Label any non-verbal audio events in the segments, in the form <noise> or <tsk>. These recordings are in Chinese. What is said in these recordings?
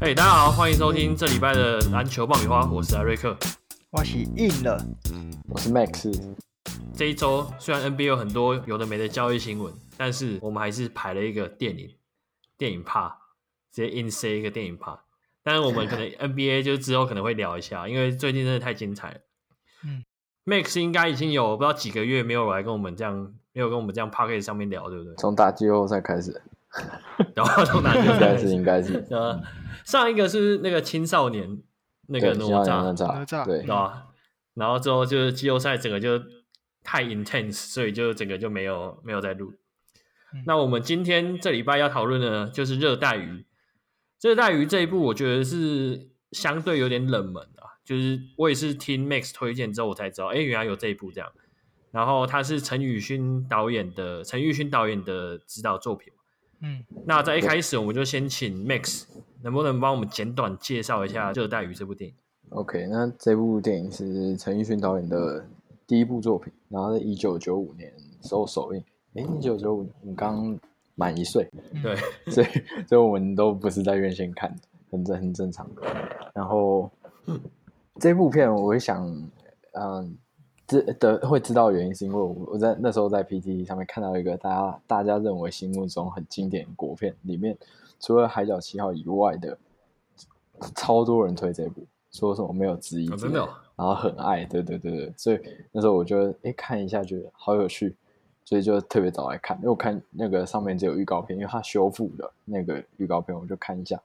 嘿，hey, 大家好，欢迎收听这礼拜的篮球爆米花，我是艾瑞克，我是硬了，我是 Max。这一周虽然 NBA 有很多有的没的交易新闻，但是我们还是排了一个电影电影趴，直接硬塞一个电影趴。但是我们可能 <laughs> NBA 就之后可能会聊一下，因为最近真的太精彩了。嗯，Max 应该已经有不知道几个月没有来跟我们这样，没有跟我们这样 Podcast 上面聊，对不对？从打季后赛开始，<laughs> 然后从打季后赛开始，应该是呃。上一个是那个青少年那个哪吒，哪吒对吧？然后之后就是季后赛整个就太 intense，所以就整个就没有没有再录。嗯、那我们今天这礼拜要讨论的，就是热带鱼。热带鱼这一部，我觉得是相对有点冷门啊。就是我也是听 Max 推荐之后，我才知道，哎，原来有这一部这样。然后他是陈宇勋导演的，陈玉勋导演的指导作品。嗯，那在一开始，我们就先请 Max。能不能帮我们简短介绍一下《热带鱼》这部电影？OK，那这部电影是陈奕迅导演的第一部作品，然后在一九九五年收首映。哎，一九九五，你刚满一岁，对，<laughs> 所以所以我们都不是在院线看的，很正很正常的。然后这部片，我会想，嗯，知的会知道原因，是因为我我在那时候在 PTT 上面看到一个大家大家认为心目中很经典的国片里面。除了《海角七号》以外的，超多人推这部，说什么没有之一，真的，然后很爱，对对对对，所以那时候我就哎看一下，觉得好有趣，所以就特别早来看。因为我看那个上面只有预告片，因为它修复的那个预告片，我就看一下，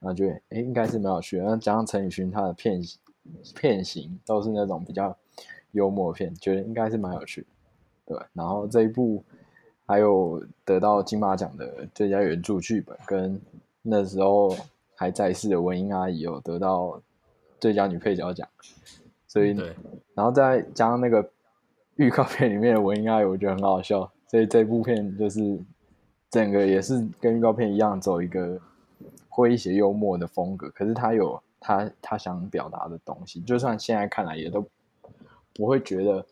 然后觉得哎应该是蛮有趣的。然后加上陈宇勋他的片片型都是那种比较幽默片，觉得应该是蛮有趣的，对。然后这一部。还有得到金马奖的最佳原著剧本，跟那时候还在世的文英阿姨有得到最佳女配角奖，所以，对然后再加上那个预告片里面的文英阿姨，我觉得很好笑，所以这部片就是整个也是跟预告片一样，走一个诙谐幽默的风格，可是它有他他想表达的东西，就算现在看来也都不会觉得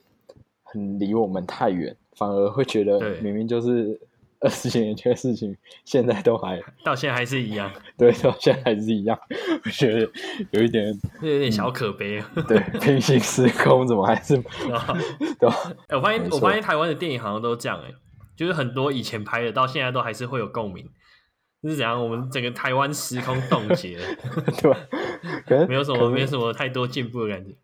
很离我们太远。反而会觉得，明明就是 <laughs> 二十几年前的事情，现在都还 <laughs> 到现在还是一样。<laughs> 对，到现在还是一样。我觉得有一点，有点小可悲。嗯、对，平行时空怎么还是？对吧？我发现，我发现台湾的电影好像都这样哎，就是很多以前拍的，到现在都还是会有共鸣。就是怎样，我们整个台湾时空冻结了，<laughs> 对吧？可能 <laughs> 没有什么，能没有什么太多进步的感觉。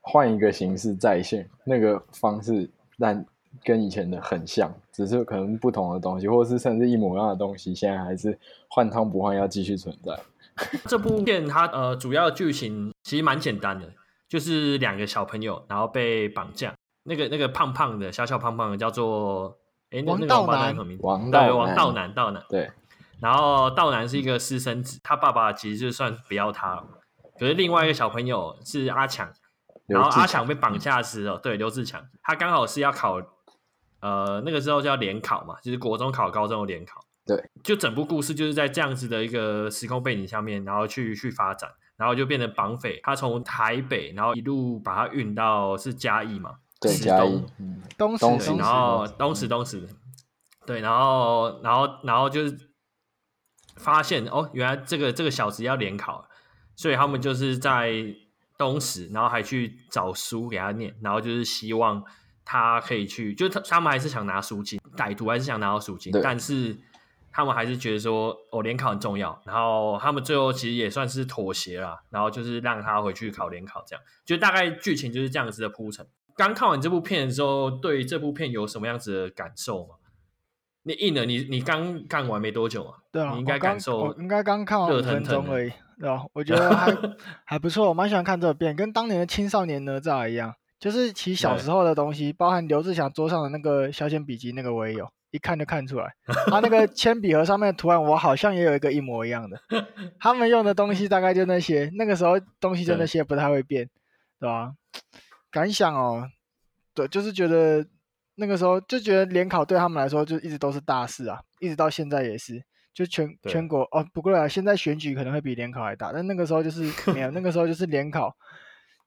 换一个形式再现那个方式，但。跟以前的很像，只是可能不同的东西，或者是甚至一模一样的东西，现在还是换汤不换药继续存在。<laughs> 这部片它呃主要的剧情其实蛮简单的，就是两个小朋友然后被绑架，那个那个胖胖的小小胖胖的叫做哎那那个王八蛋什么名字？王道男，王道男道男对。然后道南是一个私生子，他爸爸其实就算不要他了，可是另外一个小朋友是阿强，然后阿强被绑架时哦，对刘志强，他刚好是要考。呃，那个时候叫联考嘛，就是国中考高中的联考。对，就整部故事就是在这样子的一个时空背景下面，然后去去发展，然后就变成绑匪。他从台北，然后一路把他运到是嘉义嘛，对，嘉义，嗯，东石，然后东石东石，对，然后然后然后就是发现哦，原来这个这个小子要联考，所以他们就是在东石，然后还去找书给他念，然后就是希望。他可以去，就他他们还是想拿赎金，歹徒还是想拿到赎金，但是他们还是觉得说哦，联考很重要，然后他们最后其实也算是妥协了，然后就是让他回去考联考，这样就大概剧情就是这样子的铺陈。刚看完这部片的时候，对这部片有什么样子的感受吗？你硬了，你你刚看完没多久啊？对啊，你应该感受应该刚看完五分钟而已，<laughs> 对吧？我觉得还 <laughs> 还不错，我蛮喜欢看这个片，跟当年的青少年哪吒一样。就是其小时候的东西，包含刘志祥桌上的那个削铅笔机，那个我也有，一看就看出来。<laughs> 他那个铅笔盒上面的图案，我好像也有一个一模一样的。他们用的东西大概就那些，那个时候东西就那些，不太会变，对，对吧？<tsk> 感想哦，对，就是觉得那个时候就觉得联考对他们来说就一直都是大事啊，一直到现在也是，就全全国哦，不过啊，现在选举可能会比联考还大，但那个时候就是没有，那个时候就是联考。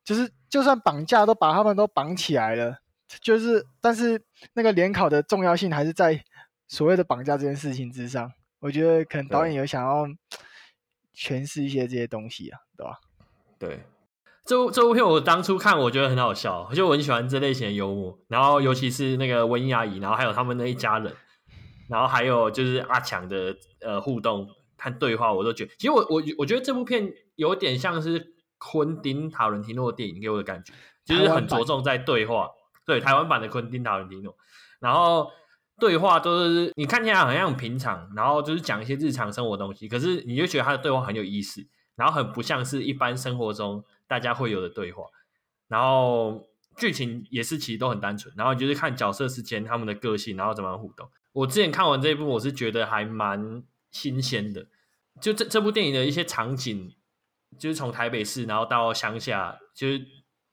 就是，就算绑架都把他们都绑起来了，就是，但是那个联考的重要性还是在所谓的绑架这件事情之上。我觉得可能导演有想要 <tsk> 诠释一些这些东西啊，对吧？对，这部这部片我当初看，我觉得很好笑，就我很喜欢这类型的幽默，然后尤其是那个文英阿姨，然后还有他们那一家人，然后还有就是阿强的呃互动和对话，我都觉得，其实我我我觉得这部片有点像是昆汀塔伦提诺的电影给我的感觉，就是很着重在对话，对台湾版的昆汀塔伦提诺，然后。对话都是你看起来好像很平常，然后就是讲一些日常生活的东西，可是你就觉得他的对话很有意思，然后很不像是一般生活中大家会有的对话，然后剧情也是其实都很单纯，然后就是看角色之间他们的个性，然后怎么互动。我之前看完这一部，我是觉得还蛮新鲜的，就这这部电影的一些场景，就是从台北市然后到乡下，就是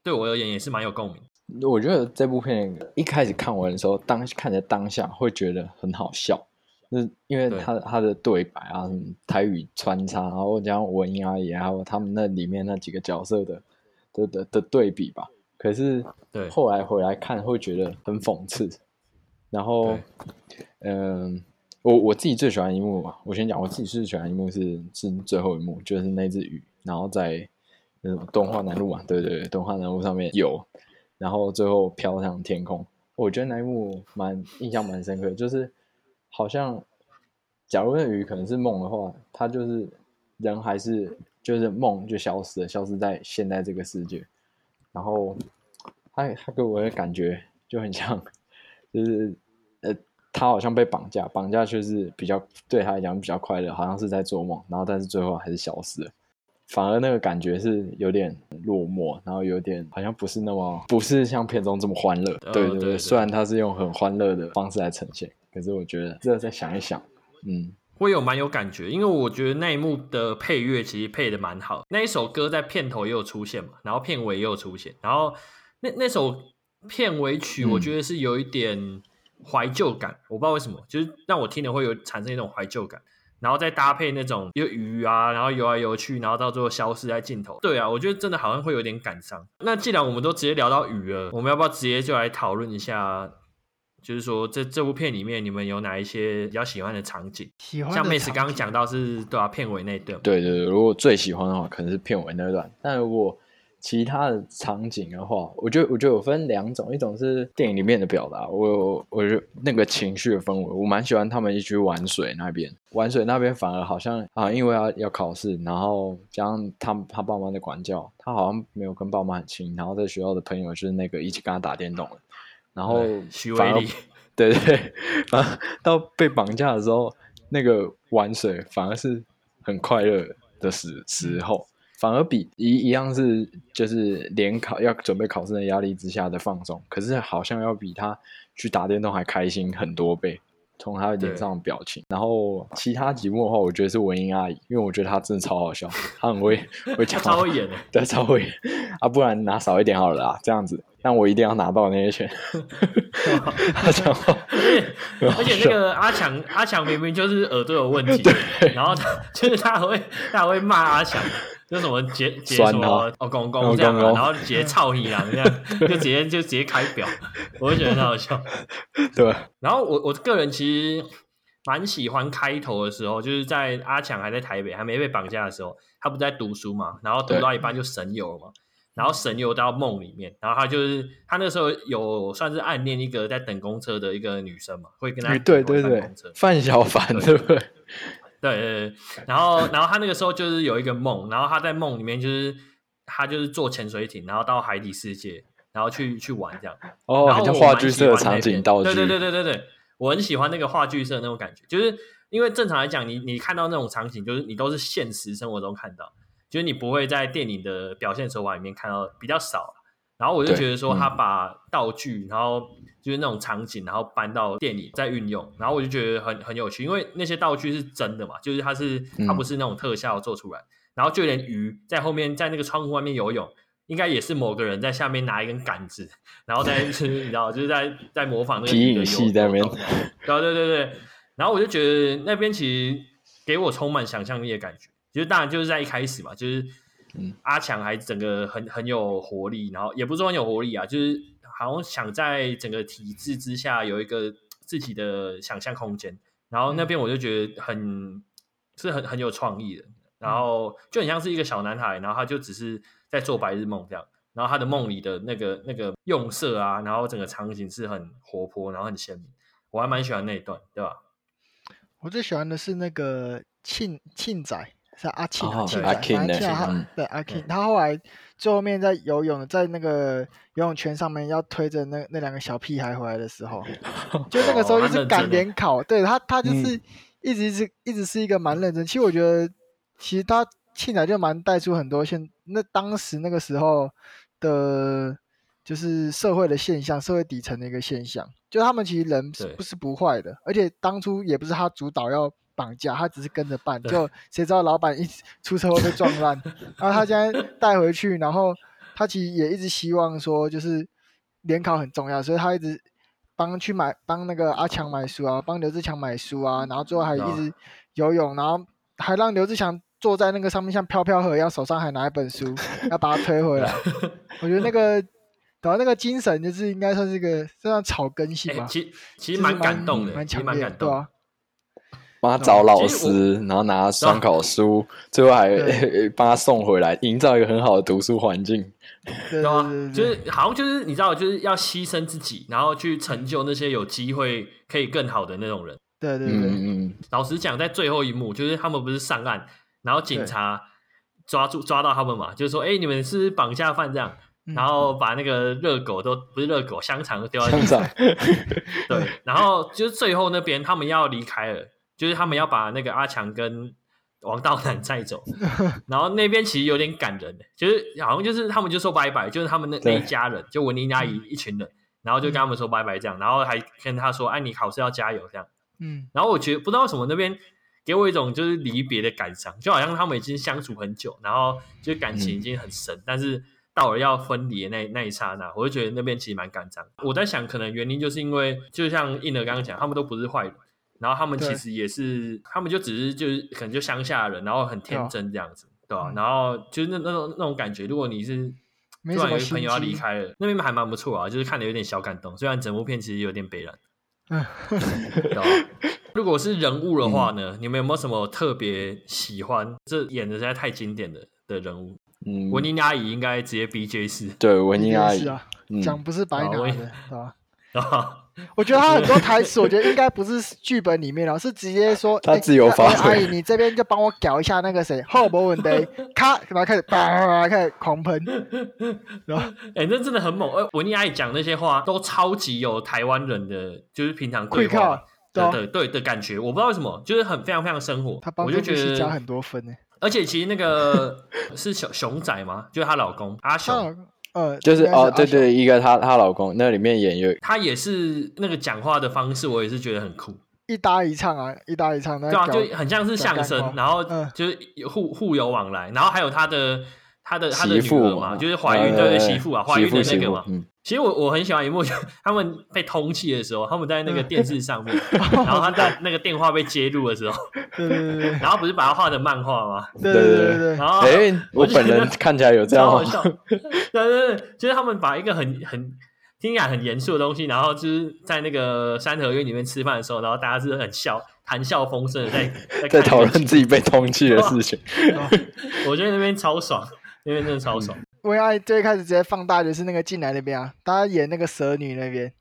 对我而言也是蛮有共鸣。我觉得这部片一开始看完的时候，当看着当下会觉得很好笑，就是因为他他的对白啊，什么台语穿插，然后加上文英阿姨，还有他们那里面那几个角色的的的的对比吧。可是对后来回来看会觉得很讽刺。然后，嗯，我我自己最喜欢一幕嘛，我先讲我自己最喜欢一幕是是最后一幕，就是那只鱼，然后在那种动画南路嘛，对对对，动画南路上面有。然后最后飘向天空，我觉得那一幕蛮印象蛮深刻，就是好像假如那鱼可能是梦的话，它就是人还是就是梦就消失了，消失在现在这个世界。然后他他给我的感觉就很像，就是呃他好像被绑架，绑架却是比较对他来讲比较快乐，好像是在做梦，然后但是最后还是消失了。反而那个感觉是有点落寞，然后有点好像不是那么不是像片中这么欢乐。对对对，对对对，虽然他是用很欢乐的方式来呈现，可是我觉得这再想一想，嗯，会有蛮有感觉，因为我觉得那一幕的配乐其实配的蛮好，那一首歌在片头也有出现嘛，然后片尾也有出现，然后那那首片尾曲我觉得是有一点怀旧感，嗯，我不知道为什么，就是让我听了会有产生一种怀旧感。然后再搭配那种有鱼啊，然后游来游去，然后到最后消失在镜头。对啊，我觉得真的好像会有点感伤。那既然我们都直接聊到鱼了，我们要不要直接就来讨论一下？就是说这这部片里面你们有哪一些比较喜欢的场景？喜欢像妹子刚刚讲到是对啊，片尾那段。对对对，如果最喜欢的话，可能是片尾那段。但如果其他的场景的话，我觉得我觉得有分两种，一种是电影里面的表达，我我觉得那个情绪的氛围，我蛮喜欢他们一起去玩水那边，玩水那边反而好像啊，因为要要考试，然后加上他他爸妈的管教，他好像没有跟爸妈很亲，然后在学校的朋友就是那个一起跟他打电动的，然后许威力，对对对，<laughs> 然后到被绑架的时候，那个玩水反而是很快乐的时时候。嗯反而比一一样是就是联考要准备考试的压力之下的放松，可是好像要比他去打电动还开心很多倍。从他的脸上的表情，然后其他几幕的话，我觉得是文英阿姨，因为我觉得她真的超好笑，她很会 <laughs> 会讲，超会演的，对，超会演啊，不然拿少一点好了啦，这样子，但我一定要拿到那些钱。他讲话，而且那个阿强，阿强明明就是耳朵有问题，然后他就是他还会他还会骂阿强。就什么结结什么哦公公这样，啊，然后结操你啊这样，就直接就直接开表，我会觉得很好笑。<laughs> 对，然后我我个人其实蛮喜欢开头的时候，就是在阿强还在台北还没被绑架的时候，他不是在读书嘛，然后读到一半就神游了嘛，然后神游到梦里面，然后他就是他那时候有算是暗恋一个在等公车的一个女生嘛，会跟他对对对范小凡对不对？<laughs> 对对对，然后然后他那个时候就是有一个梦，然后他在梦里面就是他就是坐潜水艇，然后到海底世界，然后去去玩这样。哦，然后像话剧社的场景道具。对对对对对对，我很喜欢那个话剧社那种感觉，就是因为正常来讲，你你看到那种场景，就是你都是现实生活中看到，就是你不会在电影的表现手法里面看到比较少。然后我就觉得说，他把道具，然后就是那种场景，然后搬到电影再运用，然后我就觉得很很有趣，因为那些道具是真的嘛，就是它是它不是那种特效做出来，然后就连鱼在后面在那个窗户外面游泳，应该也是某个人在下面拿一根杆子，然后在 <laughs> 就是你知道就是在在模仿那个皮影戏在那边，<laughs> 对对对对，然后我就觉得那边其实给我充满想象力的感觉，就是当然就是在一开始嘛，就是。嗯，阿强还整个很很有活力，然后也不是说很有活力啊，就是好像想在整个体制之下有一个自己的想象空间，然后那边我就觉得很是很很有创意的，然后就很像是一个小男孩，然后他就只是在做白日梦这样，然后他的梦里的那个那个用色啊，然后整个场景是很活泼，然后很鲜明，我还蛮喜欢那一段，对吧？我最喜欢的是那个庆庆仔。是阿庆，阿庆阿庆的，对阿庆，他后来最后面在游泳，在那个游泳圈上面要推着那那两个小屁孩回来的时候，<laughs> 就那个时候就是赶联考，对他他就是一直是一直是一个蛮认真。其实我觉得，其实他庆仔就蛮带出很多现那当时那个时候的，就是社会的现象，社会底层的一个现象，就他们其实人不是不坏的，而且当初也不是他主导要。绑架他只是跟着办，就谁知道老板一出车祸被撞烂，<laughs> 然后他现在带回去，然后他其实也一直希望说，就是联考很重要，所以他一直帮去买帮那个阿强买书啊，帮刘志强买书啊，然后最后还一直游泳，然后还让刘志强坐在那个上面像飘飘河一样，手上还拿一本书，要把他推回来。<laughs> 我觉得那个，然后那个精神就是应该算是一个算草根性吧，其其实蛮感动的，蛮强烈的，对啊。帮他找老师，然后拿参考书，最后还 <laughs> 帮他送回来，营造一个很好的读书环境。对啊，就是好像就是你知道，就是要牺牲自己，然后去成就那些有机会可以更好的那种人。对对对，嗯，老实讲，在最后一幕，就是他们不是上岸，然后警察抓住抓到他们嘛，就是说，哎，你们是绑架犯这样，然后把那个热狗都不是热狗，香肠都丢在地上。对，然后就是最后那边他们要离开了。就是他们要把那个阿强跟王道南载走，<laughs> 然后那边其实有点感人，就是好像就是他们就说拜拜，就是他们那那一家人，就文林阿姨一群人，然后就跟他们说拜拜这样，然后还跟他说，哎，你考试要加油这样，嗯，然后我觉得不知道为什么那边给我一种就是离别的感伤，就好像他们已经相处很久，然后就感情已经很深，嗯、但是到了要分离的那那一刹那，我就觉得那边其实蛮感伤。我在想，可能原因就是因为就像印儿刚刚讲，他们都不是坏人。然后他们其实也是，他们就只是就是可能就乡下人，然后很天真这样子，对吧、啊？嗯、然后就是那那种那种感觉，如果你是突然有一个朋友要离开了，那边还蛮不错啊，就是看的有点小感动。虽然整部片其实有点悲然，嗯，对吧？<laughs> 如果是人物的话呢，嗯、你们有没有什么特别喜欢？这演的实在太经典的的人物，嗯，文英阿姨应该直接 B J 四，对，文英阿姨啊，讲、嗯、不是白拿的，对吧？<laughs> 啊。我觉得他很多台词，我觉得应该不是剧本里面了，是直接说他自由发挥。阿姨，你这边就帮我搞一下那个谁，后没问题，咔，然后开始叭开始狂喷，<laughs> 然后哎，那真的很猛。呃，文艺阿姨讲那些话都超级有台湾人的，就是平常对话的对对的感觉。我不知道为什么，就是很非常非常生活。我就觉得加很多分呢。而且其实那个 <laughs> 是熊熊仔吗？就是她老公阿雄。呃，就是哦，对对，一个她她老公那里面演有，她也是那个讲话的方式，我也是觉得很酷，一搭一唱啊，一搭一唱，对啊，就很像是相声，然后就是互互有往来，然后还有她的他的他的女儿嘛，就是怀孕对对媳妇啊，怀孕的那个嘛。其实我我很喜欢一幕，就 <laughs> 他们被通气的时候，他们在那个电视上面，<laughs> 然后他在那个电话被揭露的时候，对对对，<laughs> 然后不是把它画成漫画吗？对对对对，然后哎，我本人看起来有这样好笑，对对对，就是他们把一个很很听起来很严肃的东西，然后就是在那个三合院里面吃饭的时候，然后大家是很笑，谈笑风生的在在讨论自己被通气的事情，我觉得那边超爽，那边真的超爽。<laughs> 我爱最开始直接放大就是那个进来那边啊，大家演那个蛇女那边。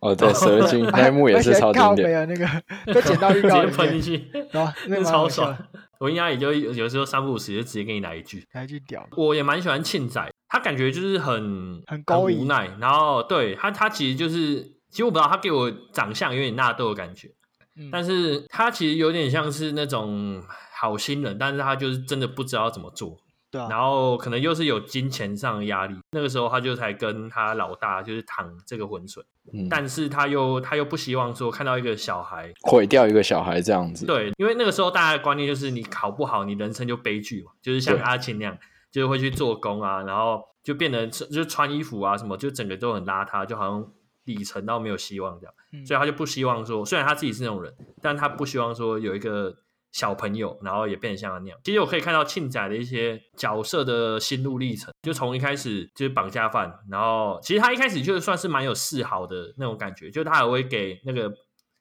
哦，对，蛇精 <laughs> 那一幕也是超经典。啊，那个被捡到浴缸里喷进去，啊，<laughs> 那超爽。我应该也就有时候三不五时就直接给你来一句，来一句屌。我也蛮喜欢庆仔，他感觉就是很很高无奈，然后对他他其实就是，其实我不知道他给我长相有点纳豆的感觉，嗯、但是他其实有点像是那种好心人，但是他就是真的不知道怎么做。对啊，然后可能又是有金钱上的压力，那个时候他就才跟他老大就是淌这个浑水，嗯，但是他又他又不希望说看到一个小孩毁掉一个小孩这样子，对，因为那个时候大家的观念就是你考不好，你人生就悲剧嘛，就是像阿庆那样，就是会去做工啊，然后就变得就穿衣服啊什么，就整个都很邋遢，就好像里程到没有希望这样，嗯，所以他就不希望说，虽然他自己是那种人，但他不希望说有一个小朋友，然后也变成像他那样。其实我可以看到庆仔的一些角色的心路历程，就从一开始就是绑架犯，然后其实他一开始就算是蛮有示好的那种感觉，就他还会给那个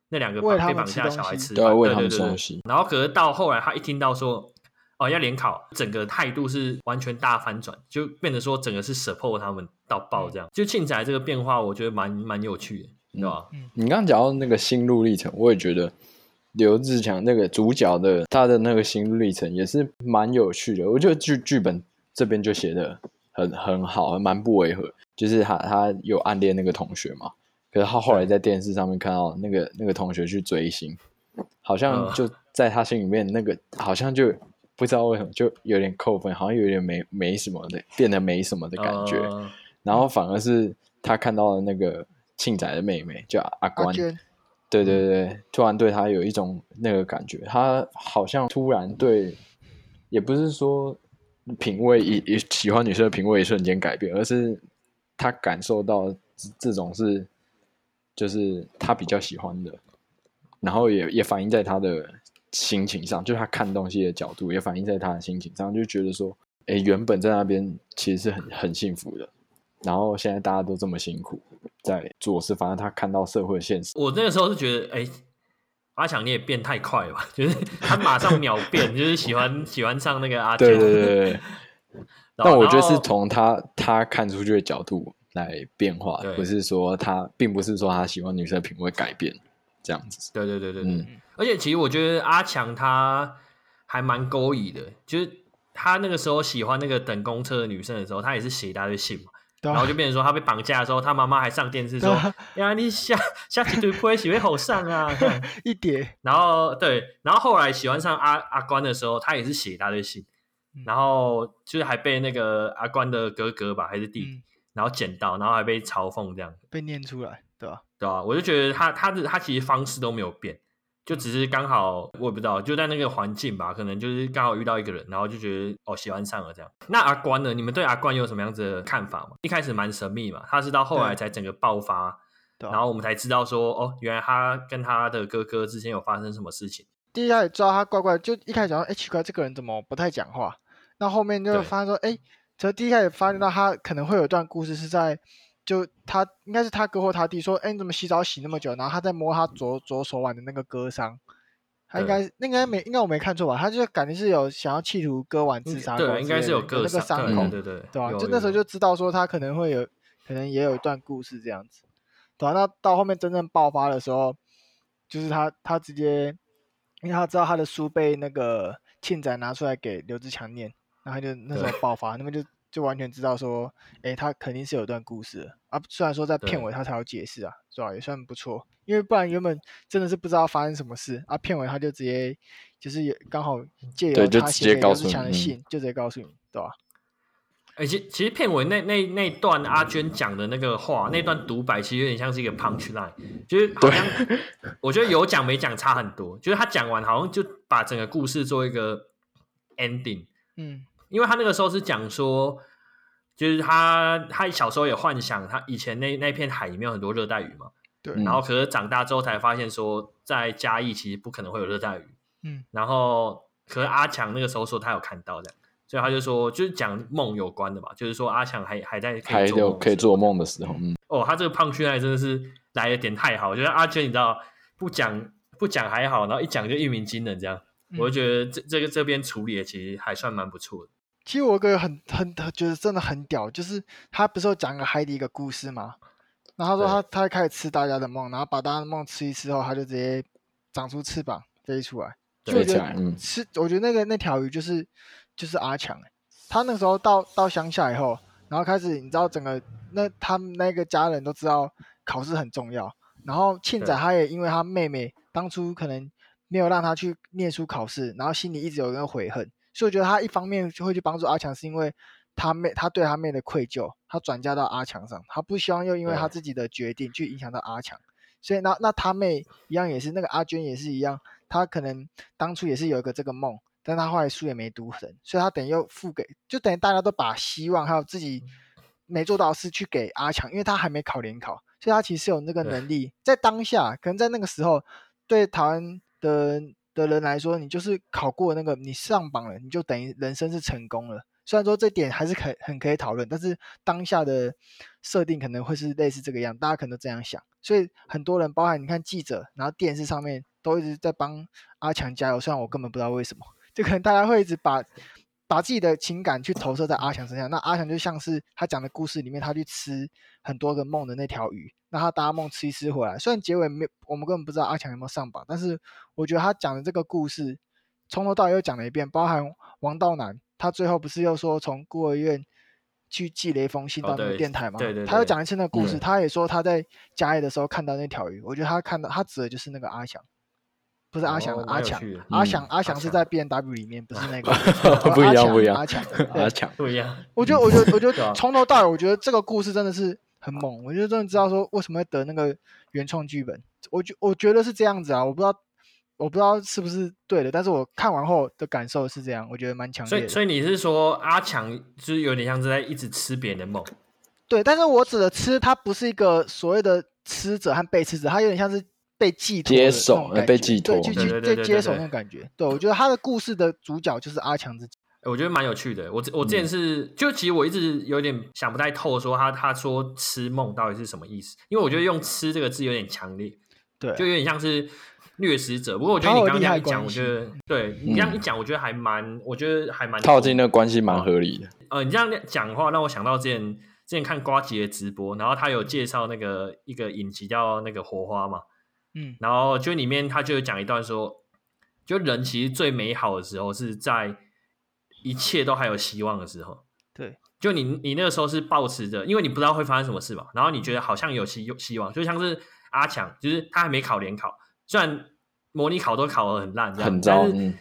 那两个被绑架的小孩吃，对，喂他们吃东西。然后可是到后来，他一听到说哦要联考，整个态度是完全大反转，就变得说整个是 support 他们到爆这样。就庆仔这个变化，我觉得蛮蛮有趣的，对吧？嗯，你刚刚讲到那个心路历程，我也觉得。刘志强那个主角的他的那个心路历程也是蛮有趣的，我觉得剧剧本这边就写的很很好，蛮不违和。就是他他有暗恋那个同学嘛，可是他后来在电视上面看到那个那个同学去追星，好像就在他心里面那个好像就不知道为什么就有点扣分，好像有点没没什么的，变得没什么的感觉。然后反而是他看到了那个庆仔的妹妹叫阿关。对对对，突然对他有一种那个感觉，他好像突然对，也不是说品味一一喜欢女生的品味一瞬间改变，而是他感受到这种是就是他比较喜欢的，然后也也反映在他的心情上，就是他看东西的角度也反映在他的心情上，就觉得说，哎，原本在那边其实是很很幸福的。然后现在大家都这么辛苦在做事，反正他看到社会现实。我那个时候是觉得，哎，阿强你也变太快了吧？<laughs> 就是他马上秒变，就是喜欢喜欢上那个阿强。对对对对。<laughs> 但我觉得是从他他看出去的角度来变化，不是说他并不是说他喜欢女生的品味改变这样子。对对对对对。嗯。而且其实我觉得阿强他还蛮勾引的，就是他那个时候喜欢那个等公车的女生的时候，他也是写一大堆信嘛。然后就变成说，他被绑架的时候，他妈妈还上电视说：“呀，你下下几堆灰，喜会好上啊，<laughs> 一点。”然后对，然后后来喜欢上阿阿关的时候，他也是写一大堆信，然后就是还被那个阿关的哥哥吧，还是弟弟，嗯、然后捡到，然后还被嘲讽这样，被念出来，对吧？对吧？我就觉得他他的他其实方式都没有变。就只是刚好，我也不知道，就在那个环境吧，可能就是刚好遇到一个人，然后就觉得哦，喜欢上了这样。那阿关呢？你们对阿关有什么样子的看法吗？一开始蛮神秘嘛，他是到后来才整个爆发，然后我们才知道说哦，原来他跟他的哥哥之间有发生什么事情。第一开始知道他怪怪，就一开始讲哎奇怪，这个人怎么不太讲话？那后面就发现说哎，从第一开始发现到他可能会有一段故事是在。就他应该是他哥或他弟说，哎，你怎么洗澡洗那么久？然后他在摸他左左手腕的那个割伤，他应该那应该没应该我没看错吧？他就感觉是有想要企图割腕自杀，对，应该是有割那个伤口，对对对，对吧？就那时候就知道说他可能会有，可能也有一段故事这样子，对吧？那到后面真正爆发的时候，就是他他直接，因为他知道他的书被那个庆仔拿出来给刘志强念，然后他就那时候爆发，那么就。就完全知道说，哎，他肯定是有段故事的啊。虽然说在片尾他才有解释啊，是吧？也算不错，因为不然原本真的是不知道发生什么事啊。片尾他就直接就是也刚好借由他写给刘志强的信，就直接告诉你，对吧？而且其实片尾那那那段阿娟讲的那个话，那段独白其实有点像是一个 punch line，就是好像 <laughs> 我觉得有讲没讲差很多。就是他讲完好像就把整个故事做一个 ending，嗯。因为他那个时候是讲说，就是他他小时候也幻想他以前那那片海里面有很多热带鱼嘛，对。然后可是长大之后才发现说，在嘉义其实不可能会有热带鱼，嗯。然后可是阿强那个时候说他有看到的，所以他就说就是讲梦有关的嘛，就是说阿强还还在可以做还可以做梦的时候，嗯。哦，他这个胖圈真的是来的点太好，我觉得阿娟你知道不讲不讲还好，然后一讲就一鸣惊人这样，嗯、我就觉得这这个这边处理的其实还算蛮不错的。其实我有个很很觉得真的很屌，就是他不是有讲个海底一个故事吗？然后他说他他开始吃大家的梦，然后把大家的梦吃一吃后，他就直接长出翅膀飞出来。就我觉得吃，我觉得那个那条鱼就是就是阿强，他那时候到到乡下以后，然后开始你知道整个那他们那个家人都知道考试很重要，然后庆仔他也因为他妹妹当初可能没有让他去念书考试，然后心里一直有一个悔恨。所以我觉得他一方面就会去帮助阿强，是因为他妹他对他妹的愧疚，他转嫁到阿强上，他不希望又因为他自己的决定去影响到阿强。所以那那他妹一样也是那个阿娟也是一样，他可能当初也是有一个这个梦，但他后来书也没读成，所以他等于又付给，就等于大家都把希望还有自己没做到的事去给阿强，因为他还没考联考，所以他其实有那个能力在当下，可能在那个时候对台湾的。的人来说，你就是考过那个，你上榜了，你就等于人生是成功了。虽然说这点还是可很可以讨论，但是当下的设定可能会是类似这个样，大家可能都这样想。所以很多人，包含你看记者，然后电视上面都一直在帮阿强加油，虽然我根本不知道为什么，就可能大家会一直把。把自己的情感去投射在阿强身上，那阿强就像是他讲的故事里面，他去吃很多个梦的那条鱼，那他搭梦吃一吃回来。虽然结尾没，我们根本不知道阿强有没有上榜，但是我觉得他讲的这个故事从头到尾又讲了一遍，包含王道南，他最后不是又说从孤儿院去寄了一封信到那个电台吗？哦、对，对对对，他又讲一次那个故事，嗯、他也说他在家里的时候看到那条鱼，我觉得他看到他指的就是那个阿强。不是阿翔，阿强，阿翔，阿翔是在 B N W 里面，不是那个，<laughs> 不一样，不一样，阿强，阿强不一样。我觉得，我觉得，我觉得从头到尾，我觉得这个故事真的是很猛。我觉得真的知道说为什么会得那个原创剧本，我觉我觉得是这样子啊，我不知道，我不知道是不是对的，但是我看完后的感受是这样，我觉得蛮强烈的。所以，所以你是说阿强就是有点像是在一直吃别人的梦？对，但是我指的吃，他不是一个所谓的吃者和被吃者，他有点像是。被寄托，接手，被寄托，对，去去接手那种感觉。对，我觉得他的故事的主角就是阿强自己。我觉得蛮有趣的。我我之前是，嗯、就其实我一直有点想不太透，说他他说吃梦到底是什么意思？因为我觉得用吃这个字有点强烈，对，就有点像是掠食者。不过我觉得你刚刚这样一讲，我觉得对你这样一讲，我觉得还蛮，我觉得还蛮套近的关系蛮合理的。呃，你这样讲的话，让我想到之前之前看瓜吉的直播，然后他有介绍那个一个影集叫那个火花嘛。嗯，然后就里面他就有讲一段说，就人其实最美好的时候是在一切都还有希望的时候。对，就你你那个时候是抱持着，因为你不知道会发生什么事嘛，然后你觉得好像有希有希望，就像是阿强，就是他还没考联考，虽然模拟考都考得很烂，这样，很糟，但是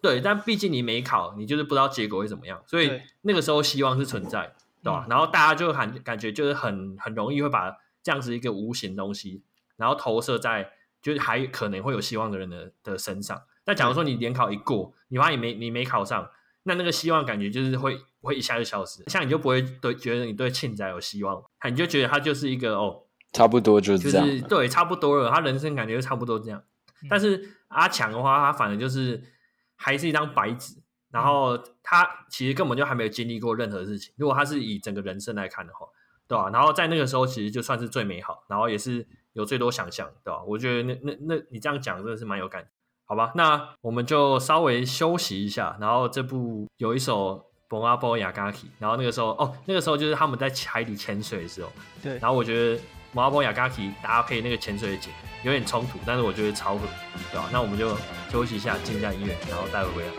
对，但毕竟你没考，你就是不知道结果会怎么样，所以那个时候希望是存在，对吧？然后大家就很感觉就是很很容易会把这样子一个无形东西，然后投射在。就是还可能会有希望的人的的身上，但假如说你联考一过，你发现你没你没考上，那那个希望感觉就是会会一下就消失，像你就不会对觉得你对庆仔有希望，你就觉得他就是一个哦，差不多就是这样，就是对，差不多了，他人生感觉就差不多这样。但是阿强的话，他反而就是还是一张白纸，然后他其实根本就还没有经历过任何事情。如果他是以整个人生来看的话，对吧？然后在那个时候，其实就算是最美好，然后也是。有最多想象，对吧？我觉得那那那你这样讲真的是蛮有感，好吧？那我们就稍微休息一下，然后这部有一首《蒙阿波雅嘎奇》，然后那个时候哦，那个时候就是他们在海底潜水的时候，对。然后我觉得《蒙阿波雅嘎奇》搭配那个潜水的景有点冲突，但是我觉得超合，对吧？那我们就休息一下，进一下音乐，然后待会回来。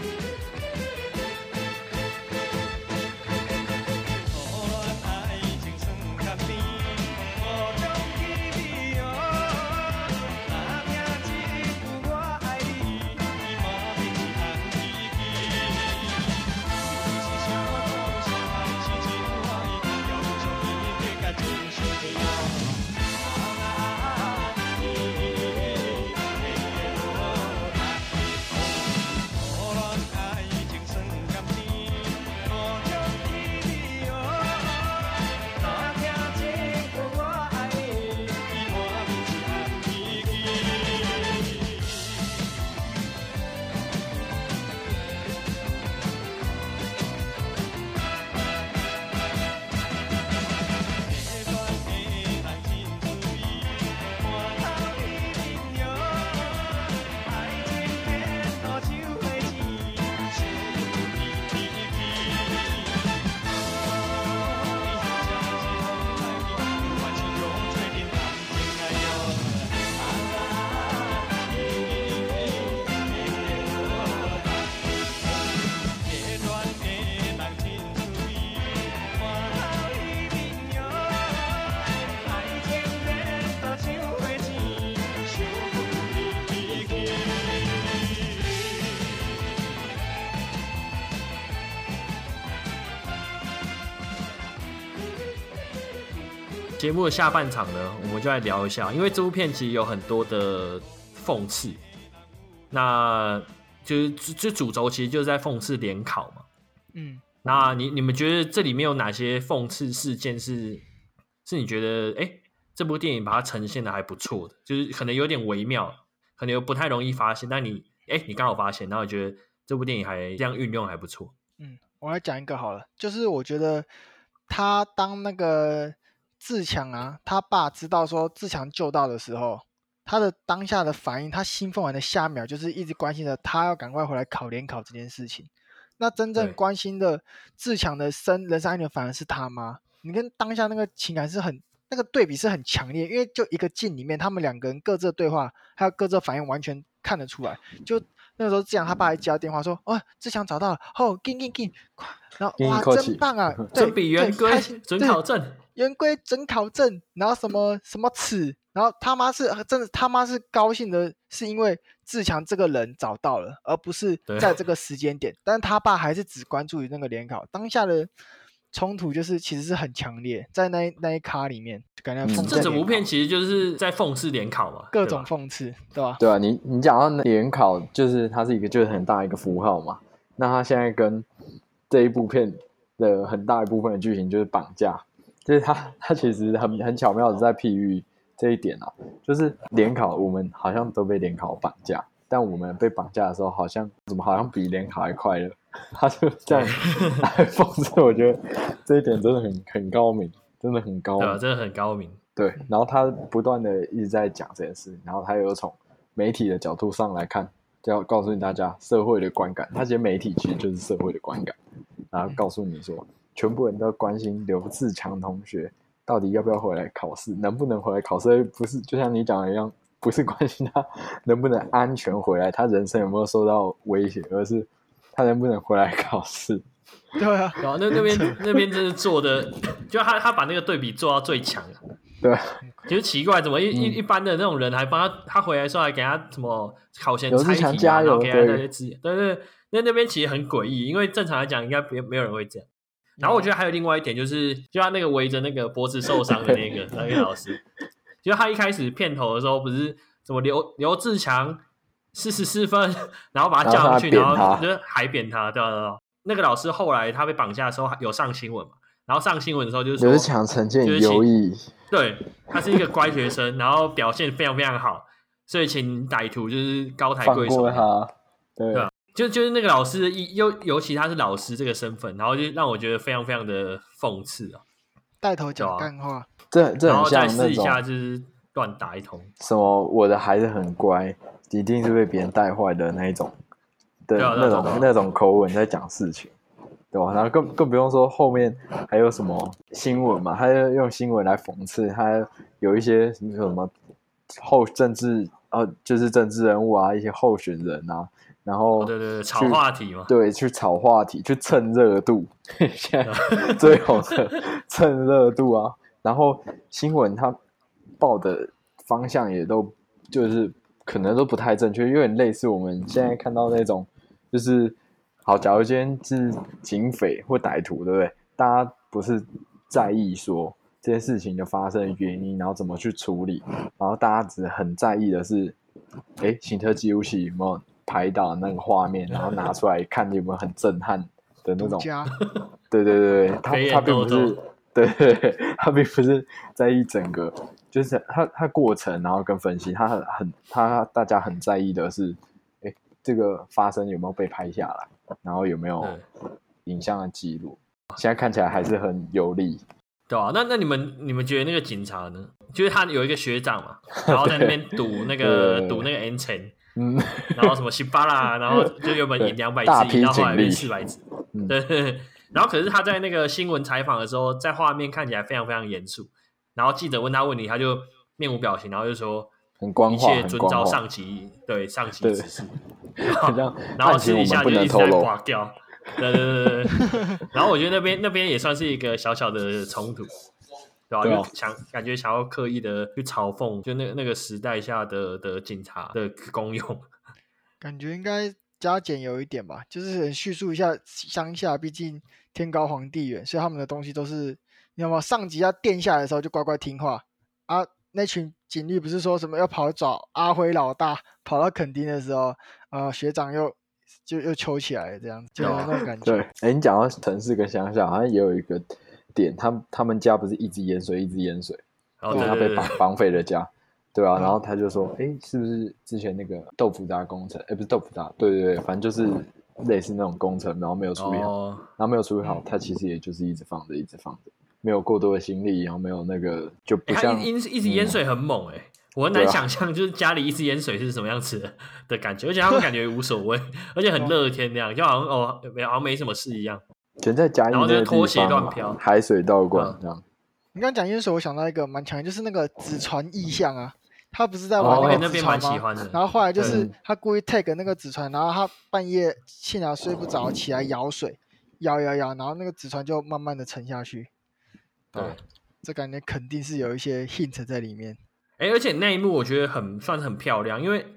节目的下半场呢，我们就来聊一下，因为这部片其实有很多的讽刺，那就是这主轴其实就是在讽刺联考嘛。嗯，那你你们觉得这里面有哪些讽刺事件是是你觉得哎、欸、这部电影把它呈现的还不错的，就是可能有点微妙，可能又不太容易发现，但你哎，你刚好发现，然后我觉得这部电影还这样运用还不错。嗯，我来讲一个好了，就是我觉得他当那个自强啊，他爸知道说自强救到的时候，他的当下的反应，他兴奋完的下秒就是一直关心着他要赶快回来考联考这件事情。那真正关心的自强的生人生安全反而是他妈。你跟当下那个情感是很那个对比是很强烈，因为就一个镜里面，他们两个人各自的对话还有各自的反应完全看得出来。就那个时候，志强他爸还接到电话说：“哦，志强找到了，哦，进进进，快！”然后哇，真棒啊，真比圆规准考证，圆规准考证，然后什么什么尺，然后他妈是真的他妈是高兴的，是因为志强这个人找到了，而不是在这个时间点。但是他爸还是只关注于那个联考当下的。冲突就是其实是很强烈，在那那一卡里面，就感觉、嗯、这整部片其实就是在讽刺联考嘛，各种讽刺，对吧？对啊，你你讲到联考，就是它是一个就是很大一个符号嘛。那它现在跟这一部片的很大一部分的剧情就是绑架，就是它它其实很很巧妙的在譬喻这一点啊，就是联考我们好像都被联考绑架，但我们被绑架的时候，好像怎么好像比联考还快乐。他就这样来讽刺，我觉得这一点真的很很高明，真的很高明，对，真的很高明。对，然后他不断的一直在讲这件事，然后他又从媒体的角度上来看，就要告诉你大家社会的观感。他其实媒体其实就是社会的观感，然后告诉你说，全部人都关心刘志强同学到底要不要回来考试，能不能回来考试，不是就像你讲的一样，不是关心他能不能安全回来，他人生有没有受到威胁，而是。他能不能回来考试？<laughs> 对啊，然后那那边那边真是做的，就他他把那个对比做到最强了。对，其实奇怪，怎么一一、嗯、一般的那种人还帮他，他回来的时候还给他什么考前猜题啊，然后给他那些资源。但是，那那边其实很诡异，因为正常来讲应该没没有人会这样。然后我觉得还有另外一点就是，就他那个围着那个脖子受伤的那个 <laughs> 那个老师，就他一开始片头的时候不是什么刘刘志强。四十四分，然后把他叫上去，然后，然后就还扁他，对吧？对吧？那个老师后来他被绑架的时候有上新闻嘛？然后上新闻的时候就是说，刘强成绩优异，对，他是一个乖学生，然后表现非常非常好，所以请歹徒就是高抬贵手他，对，对吧？就就是那个老师，尤尤其他是老师这个身份，然后就让我觉得非常非常的讽刺啊，带头讲干话，啊、这这然后再试一下就是乱打一通，什么我的孩子很乖。一定是被别人带坏的那一种。的那种那种口吻在讲事情，对吧？然后更更不用说后面还有什么新闻嘛，他要用新闻来讽刺，他有一些什么什么后政治呃，就是政治人物啊，一些候选人啊，然后对对对，炒话题嘛，对，去炒话题，去蹭热度，<laughs> 现在最红的蹭热度啊，然后新闻它报的方向也都就是。可能都不太正确，有点类似我们现在看到那种，就是好，假如今天是警匪或歹徒，对不对？大家不是在意说这件事情的发生的原因，然后怎么去处理，然后大家只很在意的是，哎，行车记录器有没有拍到那个画面，然后拿出来看有没有很震撼的那种。对对对，他他并不是。对，<laughs> 他并不是在意整个，就是他他过程，然后跟分析，他很很他大家很在意的是，哎，这个发生有没有被拍下来，然后有没有影像的记录，现在看起来还是很有利，对啊，那那你们你们觉得那个警察呢？就是他有一个学长嘛，<laughs> 然后在那边赌那 <laughs> 个赌那个 N 钱，嗯，然后什么西巴拉，然后就原本赢两百只，然后后来变四百只，对。然后可是他在那个新闻采访的时候，在画面看起来非常非常严肃。然后记者问他问题，他就面无表情，然后就说：“很光一切遵照上级对上级指示。<laughs> ”然后然后私底下就一直在挂掉。对对对对。然后我觉得那边 <laughs> 那边也算是一个小小的冲突，对吧？对哦、就想感觉想要刻意的去嘲讽，就那那个时代下的的警察的功用，<laughs> 感觉应该加减有一点吧，就是叙述一下乡下，毕竟。天高皇帝远，所以他们的东西都是，你知道吗？上级要殿下来的时候就乖乖听话啊。那群警力不是说什么要跑找阿辉老大，跑到垦丁的时候，啊，学长又就又抽起来了，这样子就有那种感 <laughs> 觉。对，哎，你讲到城市跟乡下，好像也有一个点，他他们家不是一直淹水，一直淹水，然后他被绑绑匪的家，对啊，然后他就说，哎，是不是之前那个豆腐渣工程？哎，不是豆腐渣，对对对，反正就是类似那种工程，然后没有处理好，哦、然后没有处理好，他其实也就是一直放着，一直放着，没有过多的心力，然后没有那个就不像，一一直淹水很猛哎、欸。我很难想象，就是家里一直淹水是什么样子的的感觉，而且他们感觉无所谓，而且很 <laughs> 乐天那样，就好像哦，没好像没什么事一样。全在家里，然后就拖鞋乱飘，海水倒灌这样。你刚讲淹水，我想到一个蛮强，就是那个纸船意象啊，他不是在玩那个纸船吗？然后后来就是他故意 take 那个纸船，然后他半夜幸好睡不着，起来舀水，舀舀舀，然后那个纸船就慢慢的沉下去。对，这感觉肯定是有一些 hint 在里面。哎，而且那一幕我觉得很算是很漂亮，因为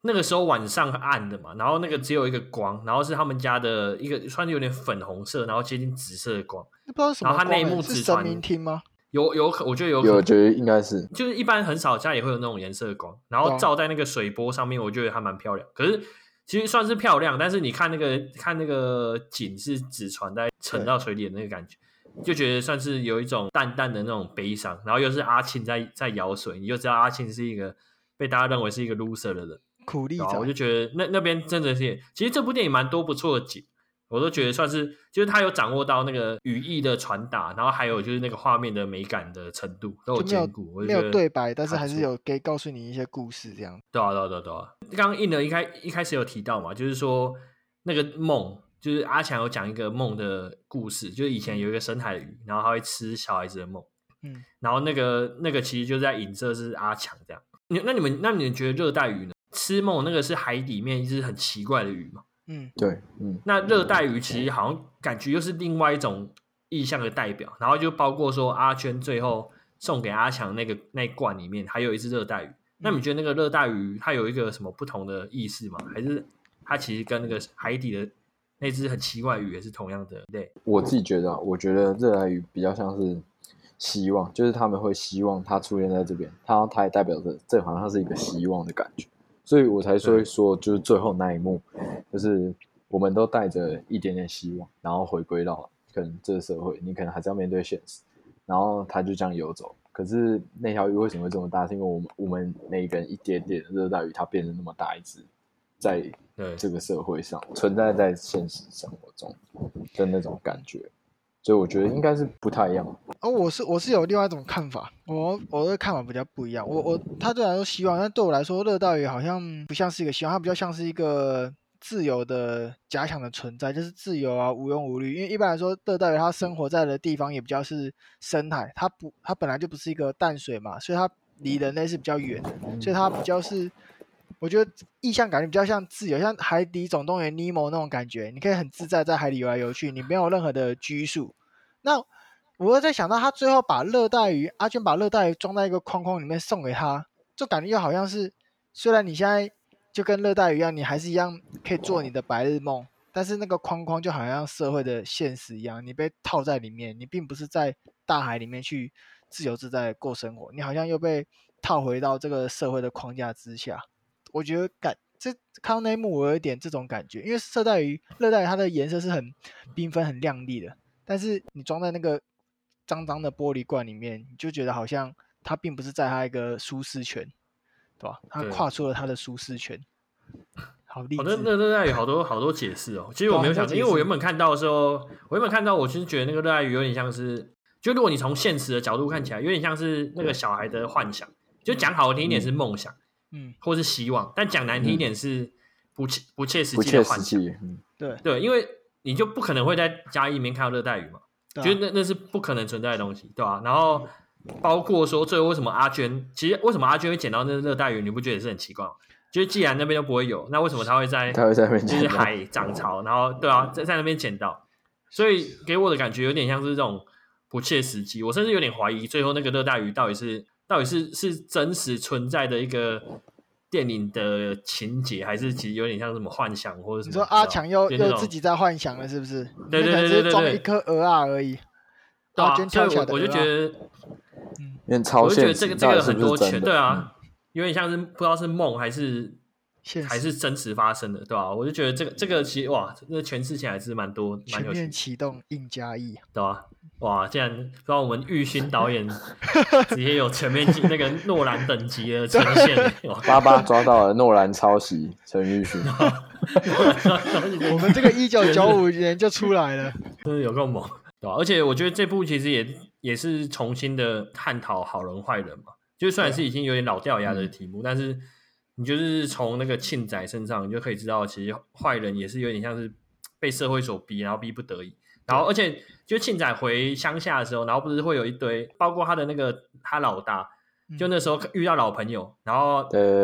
那个时候晚上暗的嘛，然后那个只有一个光，然后是他们家的一个算是有点粉红色，然后接近紫色的光。不知道什么光。然后他那一幕是神明厅吗？有有可，我觉得有可我觉得应该是，就是一般很少家里会有那种颜色的光，然后照在那个水波上面，我觉得还蛮漂亮。可是其实算是漂亮，但是你看那个看那个景是纸船在沉到水里的那个感觉。就觉得算是有一种淡淡的那种悲伤，然后又是阿庆在在舀水，你就知道阿庆是一个被大家认为是一个 loser 的人，苦力仔。我就觉得那那边真的是，其实这部电影蛮多不错的景，我都觉得算是，就是他有掌握到那个语义的传达，然后还有就是那个画面的美感的程度都有兼顾。没有对白，但是还是有给告诉你一些故事这样。对啊对啊对啊对啊！刚刚印的一开一开始有提到嘛，就是说那个梦。就是阿强有讲一个梦的故事，就是以前有一个深海鱼，然后他会吃小孩子的梦，嗯，然后那个那个其实就在影射是阿强这样。你那你们那你们觉得热带鱼呢？吃梦那个是海底面一只很奇怪的鱼嘛？嗯，对，嗯。那热带鱼其实好像感觉又是另外一种意象的代表，然后就包括说阿娟最后送给阿强那个那一罐里面还有一只热带鱼。那你觉得那个热带鱼它有一个什么不同的意思吗？还是它其实跟那个海底的？那只很奇怪的鱼也是同样的类。我自己觉得啊，我觉得热带鱼比较像是希望，就是他们会希望它出现在这边，它它也代表着这好像是一个希望的感觉，所以我才说说就是最后那一幕，就是我们都带着一点点希望，然后回归到可能这个社会，你可能还是要面对现实，然后它就这样游走。可是那条鱼为什么会这么大？是因为我们我们每一个人一点点热带鱼，它变成那么大一只，在。对这个社会上存在在现实生活中的那种感觉，所以我觉得应该是不太一样。哦，我是我是有另外一种看法，我我的看法比较不一样。我我他对我来说希望，但对我来说，热带鱼好像不像是一个希望，它比较像是一个自由的假想的存在，就是自由啊，无忧无虑。因为一般来说，热带鱼它生活在的地方也比较是深海，它不它本来就不是一个淡水嘛，所以它离人类是比较远的，所以它比较是。我觉得意象感觉比较像自由，像《海底总动员》尼莫那种感觉，你可以很自在在海里游来游去，你没有任何的拘束。那我又在想到，他最后把热带鱼阿娟把热带鱼装在一个框框里面送给他，就感觉又好像是，虽然你现在就跟热带鱼一样，你还是一样可以做你的白日梦，但是那个框框就好像社会的现实一样，你被套在里面，你并不是在大海里面去自由自在过生活，你好像又被套回到这个社会的框架之下。我觉得感这看到那一幕，我有一点这种感觉，因为热带鱼，热带鱼它的颜色是很缤纷、很亮丽的，但是你装在那个脏脏的玻璃罐里面，你就觉得好像它并不是在它一个舒适圈，对吧？它跨出了它的舒适圈。好厉害！那那热带鱼好多好多解释哦。其实我没有想，因为我原本看到的时候，我原本看到，我其实觉得那个热带鱼有点像是，就如果你从现实的角度看起来，有点像是那个小孩的幻想，就讲好听一点是梦想。嗯嗯，或是希望，但讲难听一点是不切、嗯、不切实际的幻想。嗯、对对，因为你就不可能会在家里面看到热带鱼嘛，觉得、啊、那那是不可能存在的东西，对吧、啊？然后包括说最后为什么阿娟，其实为什么阿娟会捡到那热带鱼，你不觉得也是很奇怪吗？就是既然那边都不会有，那为什么他会在他会在那边就是海 <laughs> 涨潮，然后对啊，在在那边捡到，所以给我的感觉有点像是这种不切实际。我甚至有点怀疑，最后那个热带鱼到底是。到底是是真实存在的一个电影的情节，还是其实有点像什么幻想或者什么？你说阿强又又自己在幻想了，是不是？对对对对对，装一颗鹅啊而已。对啊，所以我我就觉得，嗯，我就觉得这个这个很多钱，对啊，有点像是不知道是梦还是还是真实发生的，对吧、啊？我就觉得这个这个其实哇，那诠释起来还是蛮多，蛮有趣。全面启动硬加一，对吧、啊？哇，竟然让我们玉勋导演 <laughs> 直接有全面那个诺兰等级的呈现，<laughs> 八八抓到了诺兰抄袭陈玉勋，<laughs> 我们这个一九九五年就出来了，真的有够猛，对吧、啊？而且我觉得这部其实也也是重新的探讨好人坏人嘛，就虽然是已经有点老掉牙的题目，但是。你就是从那个庆仔身上，你就可以知道，其实坏人也是有点像是被社会所逼，然后逼不得已。然后，而且就庆仔回乡下的时候，然后不是会有一堆，包括他的那个他老大，就那时候遇到老朋友，然后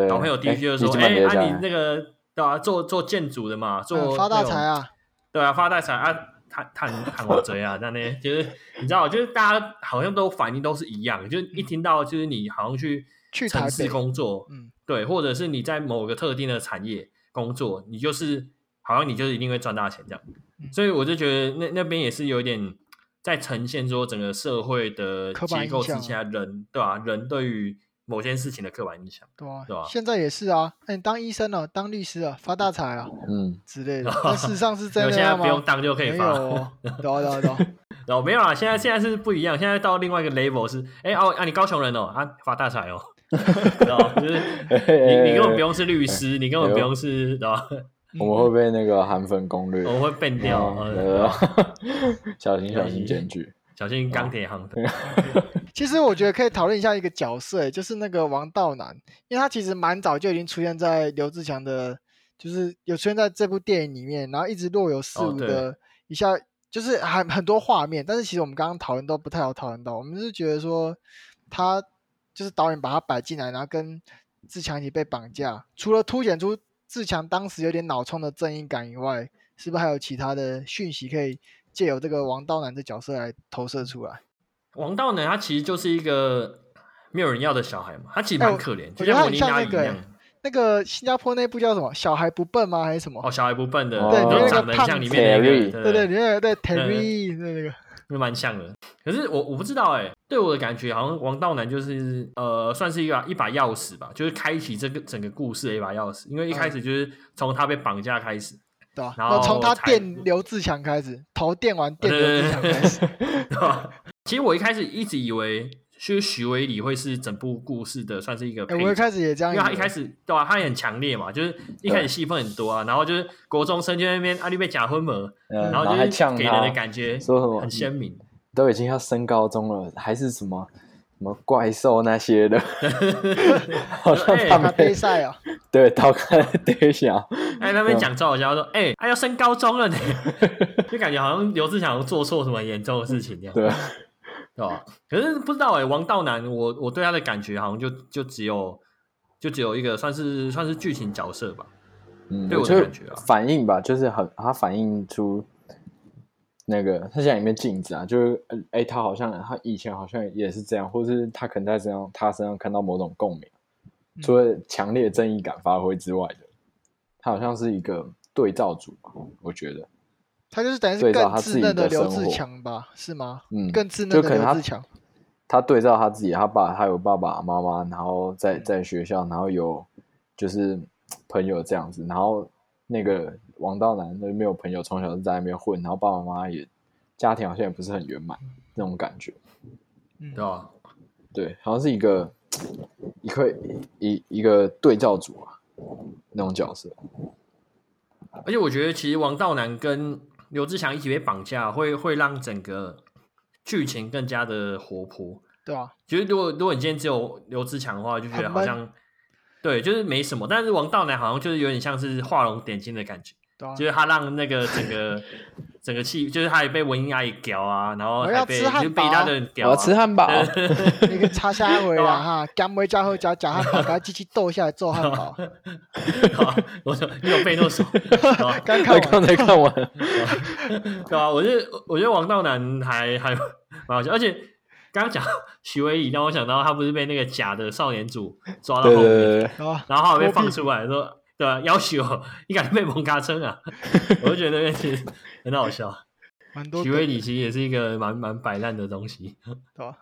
老朋友第一句就说：“哎、欸，啊，你那个对啊，做做建筑的嘛，做、嗯、发大财啊，对啊，发大财啊，探探探我贼啊，那呢，就是你知道，就是大家好像都反应都是一样，就是一听到就是你好像去城市工作，嗯。对，或者是你在某个特定的产业工作，你就是好像你就是一定会赚大钱这样，嗯、所以我就觉得那那边也是有点在呈现说整个社会的结构之下，人对吧、啊？人对于某件事情的刻板印象，对啊，对吧？现在也是啊，哎，当医生了，当律师啊，发大财啊，嗯之类的。但事实上是 <laughs> 真的吗？现在不用当就可以发，对啊对啊对啊。<laughs> 哦，没有啊，现在现在是不一样，现在到另外一个 level 是，哎哦啊，你高雄人哦啊，发大财哦。<laughs> 知道就是你，你根本不用是律师，你根本不用是，知道我们会被那个韩粉攻略，我们会变掉，小心小心检举，小心钢铁行。其实我觉得可以讨论一下一个角色，就是那个王道男，因为他其实蛮早就已经出现在刘志强的，就是有出现在这部电影里面，然后一直若有似无的一下，就是很很多画面，但是其实我们刚刚讨论都不太好讨论到，我们是觉得说他。就是导演把他摆进来，然后跟志强一起被绑架。除了凸显出志强当时有点脑冲的正义感以外，是不是还有其他的讯息可以借由这个王道男的角色来投射出来？王道男他其实就是一个没有人要的小孩嘛，他其实蛮可怜，就像莫妮娜一样。那个新加坡那部叫什么？小孩不笨吗？还是什么？哦，小孩不笨的，对，那个胖里面那个，对对对，里面对 Terry 那个。那蛮像的，可是我我不知道哎、欸，对我的感觉好像王道南就是呃，算是一把一把钥匙吧，就是开启这个整个故事的一把钥匙，因为一开始就是从他被绑架开始，对？然后从他电刘志强开始，头电完电刘志强开始，对吧？其实我一开始一直以为。其实许玮里会是整部故事的算是一个，欸，我一开始也这样，因为他一开始对吧，啊，他也很强烈嘛，就是一开始戏份很多啊，然后就是国中生就在那边阿丽被假婚嘛，然后就是给人的感觉很鲜明，都已经要升高中了，还是什么什么怪兽那些的，<laughs> 好像他们比赛啊，对，逃开对象，哎，那边讲赵小娇说，哎，他要升高中了呢，<laughs> 就感觉好像刘志强做错什么严重的事情一样，对。对吧？可是不知道哎、欸，王道南，我我对他的感觉好像就就只有就只有一个算是算是剧情角色吧。嗯，对我的感觉啊，反应吧，就是很他反映出那个他现在里面镜子啊，就是哎、欸，他好像他以前好像也是这样，或是他可能在身上他身上看到某种共鸣，嗯、除了强烈正义感发挥之外的，他好像是一个对照组，我觉得。他就是等于是更稚嫩的刘志强吧，是吗？嗯，更稚嫩的刘志强。他对照他自己，他爸他有爸爸妈妈，然后在在学校，然后有就是朋友这样子，然后那个王道难那没有朋友，从小就在那边混，然后爸爸妈妈也家庭好像也不是很圆满那种感觉，嗯，对吧？对，好像是一个一块一一个对照组啊，那种角色。而且我觉得，其实王道男跟刘志强一起被绑架，会会让整个剧情更加的活泼，对啊。其实如果如果你今天只有刘志强的话，就觉得好像对，就是没什么。但是王道男好像就是有点像是画龙点睛的感觉，对啊，就是他让那个整个。<laughs> 整个气就是他也被文英阿姨屌啊，然后还被就被他的人屌、啊。我吃汉堡，那个叉虾回 <laughs> 来哈，干杯加后加加汉堡，把他机器斗下来做汉堡。<laughs> 我说你有被那手，刚看刚才看完，对吧？我觉得我觉得王道南还还蛮好笑，而且刚刚讲徐威仪让我想到他不是被那个假的少年组抓到后面，对对对对然后后来被放出来说。对啊，要求你敢被蒙卡称啊？<laughs> 我就觉得其实很好笑。蛮多。许玮里其实也是一个蛮蛮摆烂的东西，对吧？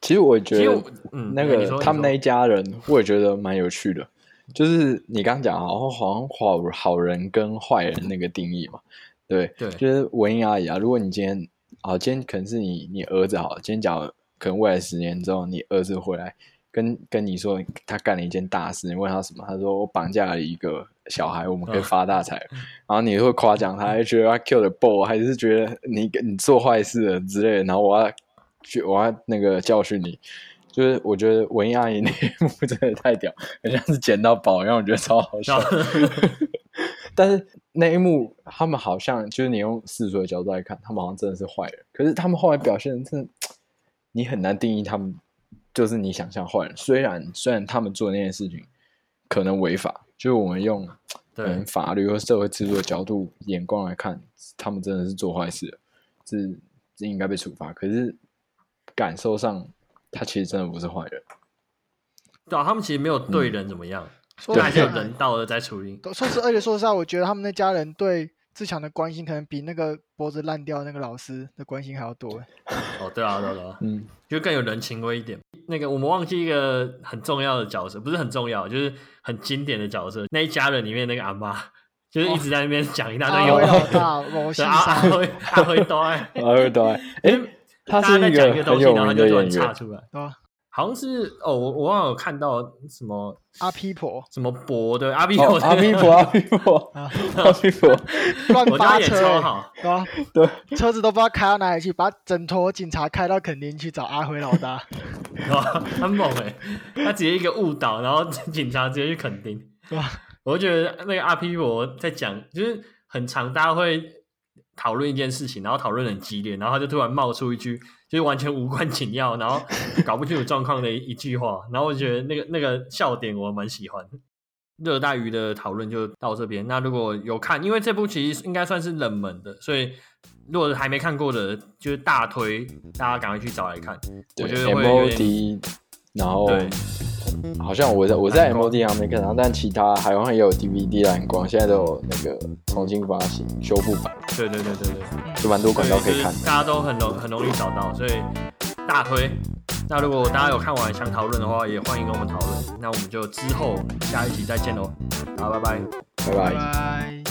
其实我觉得，嗯，那个他们那一家人，我也觉得蛮有趣的。就是你刚刚讲好好像好好人跟坏人那个定义嘛，对对，就是文英阿姨啊。如果你今天啊，今天可能是你你儿子好，今天讲可能未来十年之后，你儿子回来跟跟你说他干了一件大事，你问他什么？他说我绑架了一个小孩，我们可以发大财。嗯、然后你会夸奖他，还觉得他 kill the bull，还是觉得你你做坏事了之类的？然后我要去我要那个教训你。就是我觉得文艺阿姨那一幕 <laughs> 真的太屌，很像是捡到宝，一样我觉得超好笑。<laughs> 但是那一幕，他们好像就是你用世俗的角度来看，他们好像真的是坏人。可是他们后来表现的真的，<tsk> 你很难定义他们就是你想象坏人。虽然虽然他们做那件事情可能违法，就是我们用嗯法律和社会制度的角度眼光来看，他们真的是做坏事了，是是应该被处罚。可是感受上。他其实真的不是坏人，对啊，他们其实没有对人怎么样，嗯、还是有人道的在处理。说实，而且说实话，我觉得他们那家人对自强的关心，可能比那个脖子烂掉的那个老师的关心还要多。哦，对啊，对啊，对啊，嗯，就更有人情味一点。那个我们忘记一个很重要的角色，不是很重要，就是很经典的角色。那一家人里面那个阿妈，就是一直在那边讲一大堆有老大，我姓阿辉，阿辉多爱，阿辉多爱，<laughs> 哎。他是一个很有名的演员，出来好像是哦，我我忘了有看到什么阿皮婆，什么博对阿皮婆，阿皮婆，<laughs> 阿皮婆，阿皮婆，乱发车，好，对吧？<laughs> 对，车子都不知道开到哪里去，把整坨警察开到垦丁去找阿辉老大，<laughs> 很猛哎！他直接一个误导，然后警察直接去垦丁，对吧？我就觉得那个阿皮婆在讲，就是很常大家会。讨论一件事情，然后讨论很激烈，然后他就突然冒出一句，就是完全无关紧要，然后搞不清楚状况的一一句话，然后我觉得那个那个笑点我蛮喜欢的。热带鱼的讨论就到这边。那如果有看，因为这部其实应该算是冷门的，所以如果还没看过的，就是大推大家赶快去找来看。我觉得会有点。然后。好像我在我在 MOD 上面看到，但其他海王也有 DVD 蓝光，现在都有那个重新发行修复版。对对对对对，就蛮多管道可以看，大家都很容很容易找到，所以大推。那如果大家有看完想讨论的话，也欢迎跟我们讨论。那我们就之后下一集再见喽，好，拜拜，拜拜。